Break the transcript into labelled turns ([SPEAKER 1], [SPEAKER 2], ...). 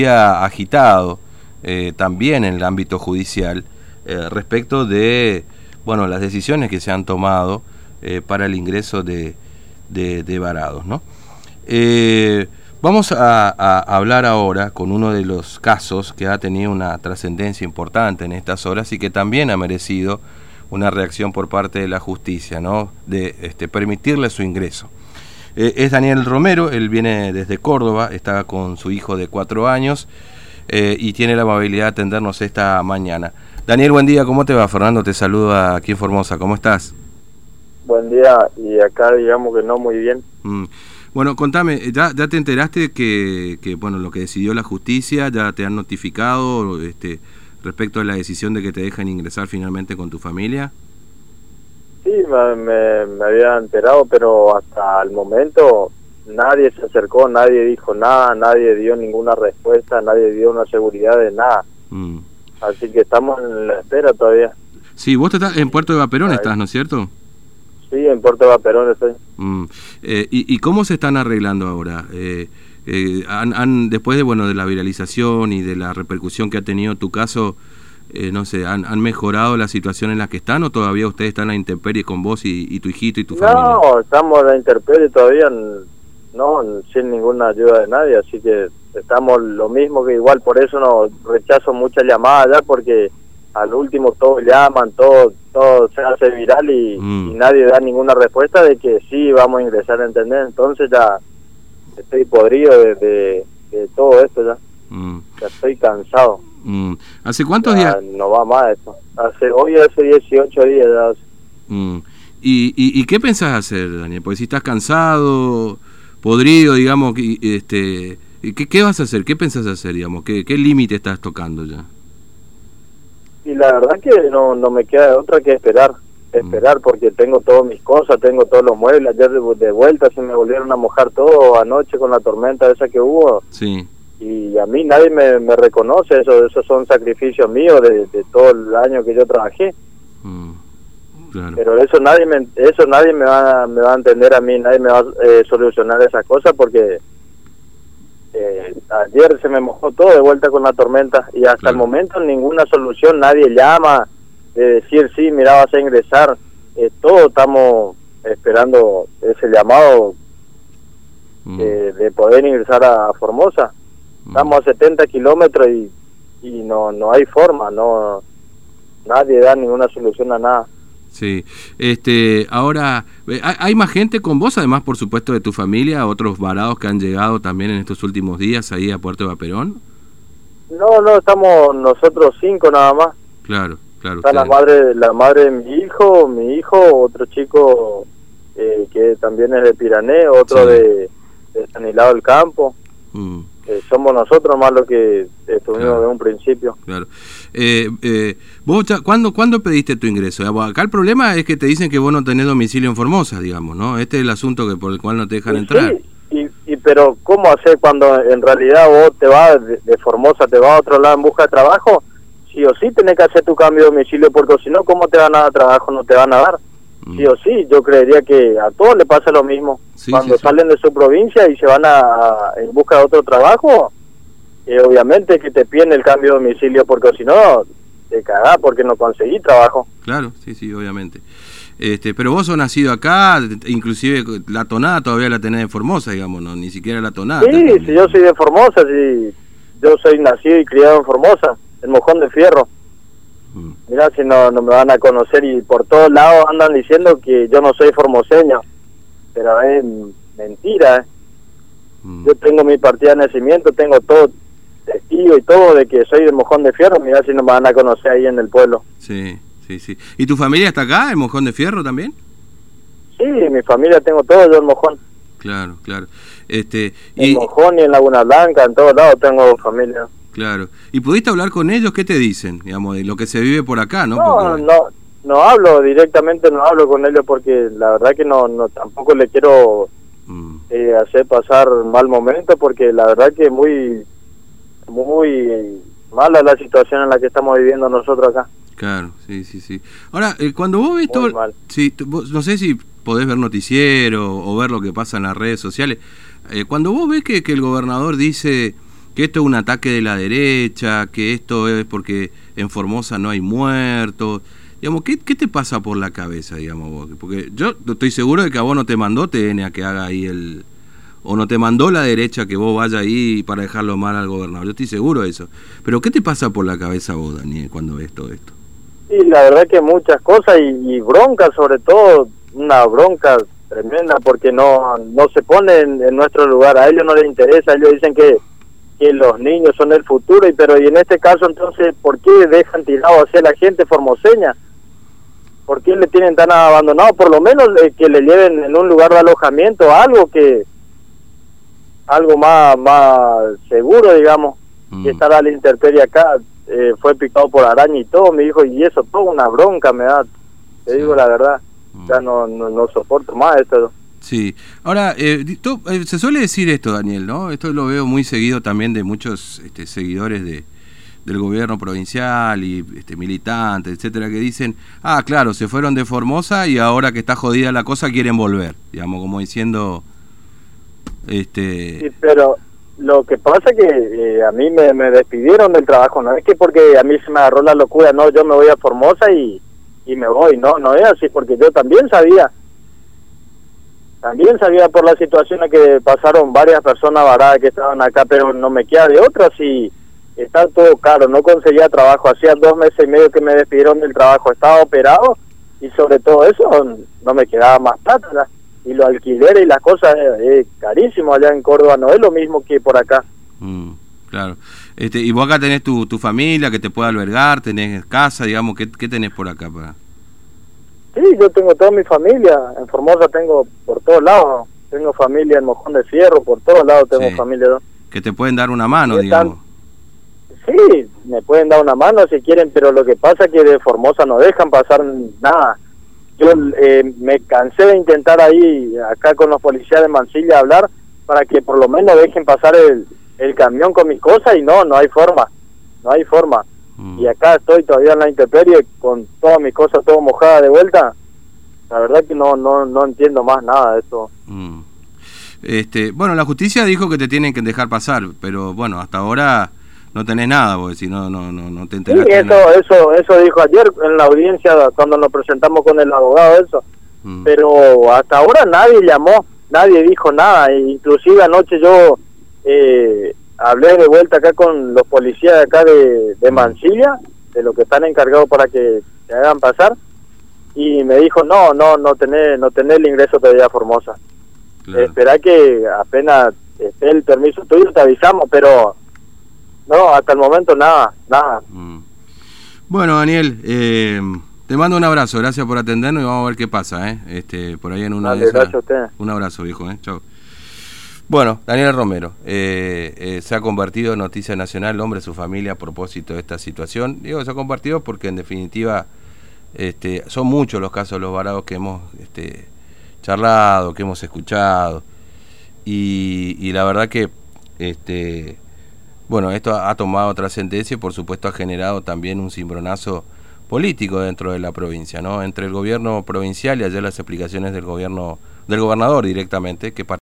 [SPEAKER 1] agitado eh, también en el ámbito judicial eh, respecto de bueno las decisiones que se han tomado eh, para el ingreso de, de, varados. ¿no? vamos a, hablar ahora con uno de los casos que ha tenido una trascendencia importante en estas horas y que también ha merecido una reacción por parte de la justicia, ¿no? de este, permitirle su ingreso. Eh, es Daniel Romero, él viene desde Córdoba, está con su hijo de cuatro años eh, y tiene la amabilidad de atendernos esta mañana. Daniel, buen día, ¿cómo te va? Fernando te saluda aquí en Formosa, ¿cómo estás?
[SPEAKER 2] Buen día, y acá digamos que no muy bien.
[SPEAKER 1] Mm. Bueno, contame, ¿ya, ¿ya te enteraste que, que, bueno, lo que decidió la justicia, ya te han notificado este, respecto a la decisión de que te dejen ingresar finalmente con tu familia?
[SPEAKER 2] Sí, me, había enterado, pero hasta el momento nadie se acercó, nadie dijo nada, nadie dio ninguna respuesta, nadie dio una seguridad de nada. Mm. Así que estamos en la espera todavía.
[SPEAKER 1] Sí, vos estás en Puerto de Vaperón, estás, ¿no es cierto?
[SPEAKER 2] Sí, en Puerto de Vaperón estoy.
[SPEAKER 1] Mm. Eh, y, cómo se están arreglando ahora? Eh, eh, han, después de bueno de la viralización y de la repercusión que ha tenido tu caso, eh, no sé, han, han, mejorado la situación en la que están o todavía ustedes están en la intemperie con vos y, tu hijito y tu familia?
[SPEAKER 2] No, estamos en la intemperie todavía, no, sin ninguna ayuda de nadie, así que estamos lo mismo que igual, por eso no rechazo muchas llamadas ya, porque al último todos llaman, todo, todo se hace viral y, mm. nadie da ninguna respuesta de que sí vamos a ingresar a entender, entonces ya estoy podrido de, todo esto ya, mm. ya estoy cansado.
[SPEAKER 1] Mm. ¿Hace cuántos días?
[SPEAKER 2] No va más esto. Hace, hoy hace 18 días
[SPEAKER 1] mm. ¿Y, y, qué pensás hacer, Daniel? Porque si estás cansado, podrido, digamos, este, ¿qué, ¿qué vas a hacer? ¿Qué pensás hacer, digamos? ¿Qué, qué límite estás tocando ya?
[SPEAKER 2] Y la verdad que no, no me queda otra que esperar. Esperar porque tengo todas mis cosas, tengo todos los muebles. Ayer de, de vuelta se me volvieron a mojar todo anoche con la tormenta esa que hubo.
[SPEAKER 1] Sí
[SPEAKER 2] y a mí nadie me, reconoce, eso esos son sacrificios míos de, todo el año que yo trabajé. Mm, Pero eso nadie me, eso nadie me va, me va a entender a mí, nadie me va a eh, solucionar esas cosas porque eh, ayer se me mojó todo de vuelta con la tormenta y hasta el momento ninguna solución, nadie llama de decir sí, mira, vas a ingresar, eh, todos estamos esperando ese llamado mm. de poder ingresar a Formosa estamos a 70 kilómetros y, y no no hay forma no nadie da ninguna solución a nada.
[SPEAKER 1] Sí este ahora hay más gente con vos además por supuesto de tu familia otros varados que han llegado también en estos últimos días ahí a Puerto de Vaperón
[SPEAKER 2] no no estamos nosotros cinco nada más.
[SPEAKER 1] Claro claro
[SPEAKER 2] está la madre la madre de mi hijo mi hijo otro chico eh, que también es de Pirané otro de, de San Hilado del Campo. Mm. Eh, somos nosotros más lo que estuvimos de un principio.
[SPEAKER 1] Claro. Eh, eh, ¿Vos ¿cuándo, ¿cuándo pediste tu ingreso? Acá el problema es que te dicen que vos no tenés domicilio en Formosa, digamos, ¿no? Este es el asunto que por el cual no te dejan entrar.
[SPEAKER 2] Sí, y, pero ¿cómo hacer cuando en realidad vos te vas de, Formosa, te vas a otro lado en busca de trabajo? Sí o sí tenés que hacer tu cambio de domicilio, porque si no, ¿cómo te van a dar trabajo? No te van a dar. Sí o sí, yo creería que a todos le pasa lo mismo. Cuando salen de su provincia y se van a, en busca de otro trabajo, eh, obviamente que te piden el cambio de domicilio porque si no, te cagás porque no conseguí trabajo.
[SPEAKER 1] Claro, sí, sí, obviamente. Este, pero vos sos nacido acá, inclusive la tonada todavía la tenés de Formosa, digamos, no ni siquiera la tonada.
[SPEAKER 2] Sí, si yo soy de Formosa, sí, yo soy nacido y criado en Formosa, en Mojón de Fierro. Mira si no, no me van a conocer y por todos lados andan diciendo que yo no soy formoseño, pero es mentira. ¿eh? Mm. Yo tengo mi partida de nacimiento, tengo todo testigo y todo de que soy de Mojón de Fierro, mira si no me van a conocer ahí en el pueblo.
[SPEAKER 1] Sí, sí, sí. ¿Y tu familia está acá, en Mojón de Fierro también?
[SPEAKER 2] Sí, mi familia tengo todo yo en Mojón.
[SPEAKER 1] Claro, claro. Este,
[SPEAKER 2] en Mojón y en Laguna Blanca, en todos lados tengo familia.
[SPEAKER 1] Claro. ¿Y pudiste hablar con ellos? ¿Qué te dicen? Digamos, de lo que se vive por acá, ¿no?
[SPEAKER 2] No, no, no hablo directamente, no hablo con ellos porque la verdad que no, no tampoco le quiero mm. eh, hacer pasar mal momento porque la verdad que es muy, muy mala la situación en la que estamos viviendo nosotros acá.
[SPEAKER 1] Claro, sí, sí, sí. Ahora, eh, cuando vos ves todo, sí, no sé si podés ver noticiero o ver lo que pasa en las redes sociales. Eh, cuando vos ves que, que el gobernador dice que esto es un ataque de la derecha, que esto es porque en Formosa no hay muertos. Digamos, ¿qué, ¿qué, te pasa por la cabeza, digamos vos? Porque yo estoy seguro de que a vos no te mandó TN a que haga ahí el... O no te mandó la derecha que vos vaya ahí para dejarlo mal al gobernador. Yo estoy seguro de eso. Pero ¿qué te pasa por la cabeza vos, Daniel, cuando ves todo esto?
[SPEAKER 2] Sí, la verdad que muchas cosas y, y bronca sobre todo, una bronca tremenda porque no no se pone en, nuestro lugar, a ellos no les interesa, ellos dicen que, que los niños son el futuro, y pero y en este caso entonces, ¿por qué dejan tirado hacia la gente formoseña? ¿Por qué le tienen tan abandonado? Por lo menos que le lleven en un lugar de alojamiento, algo que algo más más seguro, digamos, mm. que estar a la intemperie acá, eh, fue picado por araña y todo, me dijo, y eso, toda una bronca me da, te digo la verdad ya no, no, soporto más esto.
[SPEAKER 1] Sí, ahora, eh, eh, se suele decir esto, Daniel, ¿no? Esto lo veo muy seguido también de muchos este, seguidores de, del gobierno provincial y este, militantes, etcétera, que dicen, ah, claro, se fueron de Formosa y ahora que está jodida la cosa quieren volver, digamos, como diciendo... este
[SPEAKER 2] Sí, pero lo que pasa es que eh, a mí me, me despidieron del trabajo, no es que porque a mí se me agarró la locura, no, yo me voy a Formosa y y me voy. No, no es así, porque yo también sabía, también sabía por la situación en que pasaron varias personas varadas que estaban acá, pero no me queda de otra si está todo caro, no conseguía trabajo, hacía dos meses y medio que me despidieron del trabajo, estaba operado y sobre todo eso no me quedaba más plata y los alquileres y las cosas es, carísimo allá en Córdoba, no es lo mismo que por acá.
[SPEAKER 1] Mm, claro. Este, y vos acá tenés tu, tu familia que te puede albergar, tenés casa, digamos, ¿qué, qué tenés por acá? Para...
[SPEAKER 2] Sí, yo tengo toda mi familia, en Formosa tengo por todos lados, tengo familia en Mojón de Fierro, por todos lados tengo familia.
[SPEAKER 1] Que te pueden dar una mano, digamos.
[SPEAKER 2] Sí, me pueden dar una mano si quieren, pero lo que pasa es que de Formosa no dejan pasar nada. Yo eh, me cansé de intentar ahí, acá con los policías de Mansilla, hablar para que por lo menos dejen pasar el, el camión con mis cosas y no, no hay forma, no hay forma. Mm. Y acá estoy todavía en la intemperie con todas mis cosas todo mojada de vuelta. La verdad que no no no entiendo más nada de esto. Mm.
[SPEAKER 1] Este, bueno, la justicia dijo que te tienen que dejar pasar, pero bueno, hasta ahora no tenés nada, porque si no no no, no te enteras
[SPEAKER 2] Sí, eso eso eso dijo ayer en la audiencia cuando nos presentamos con el abogado eso. Mm. Pero hasta ahora nadie llamó, nadie dijo nada, e inclusive anoche yo eh, hablé de vuelta acá con los policías de acá de, de Mansilla, de lo que están encargados para que se hagan pasar, y me dijo, no, no, no tenés, no tenés el ingreso todavía a Formosa. Espera que apenas esté el permiso tuyo te avisamos, pero no, hasta el momento nada, nada. Mm.
[SPEAKER 1] Bueno, Daniel, eh, te mando un abrazo, gracias por atendernos y vamos a ver qué pasa, ¿eh? Este, por ahí en una de
[SPEAKER 2] gracias a usted.
[SPEAKER 1] Un abrazo, viejo, ¿eh? Chao. Bueno, Daniel Romero eh, eh, se ha convertido en noticia nacional, hombre, su familia, a propósito de esta situación. Digo, se ha convertido porque en definitiva este, son muchos los casos de los varados que hemos este, charlado, que hemos escuchado. Y, la verdad que, este, bueno, esto ha, tomado trascendencia y por supuesto ha generado también un cimbronazo político dentro de la provincia, ¿no? Entre el gobierno provincial y ayer las explicaciones del gobierno, del gobernador directamente, que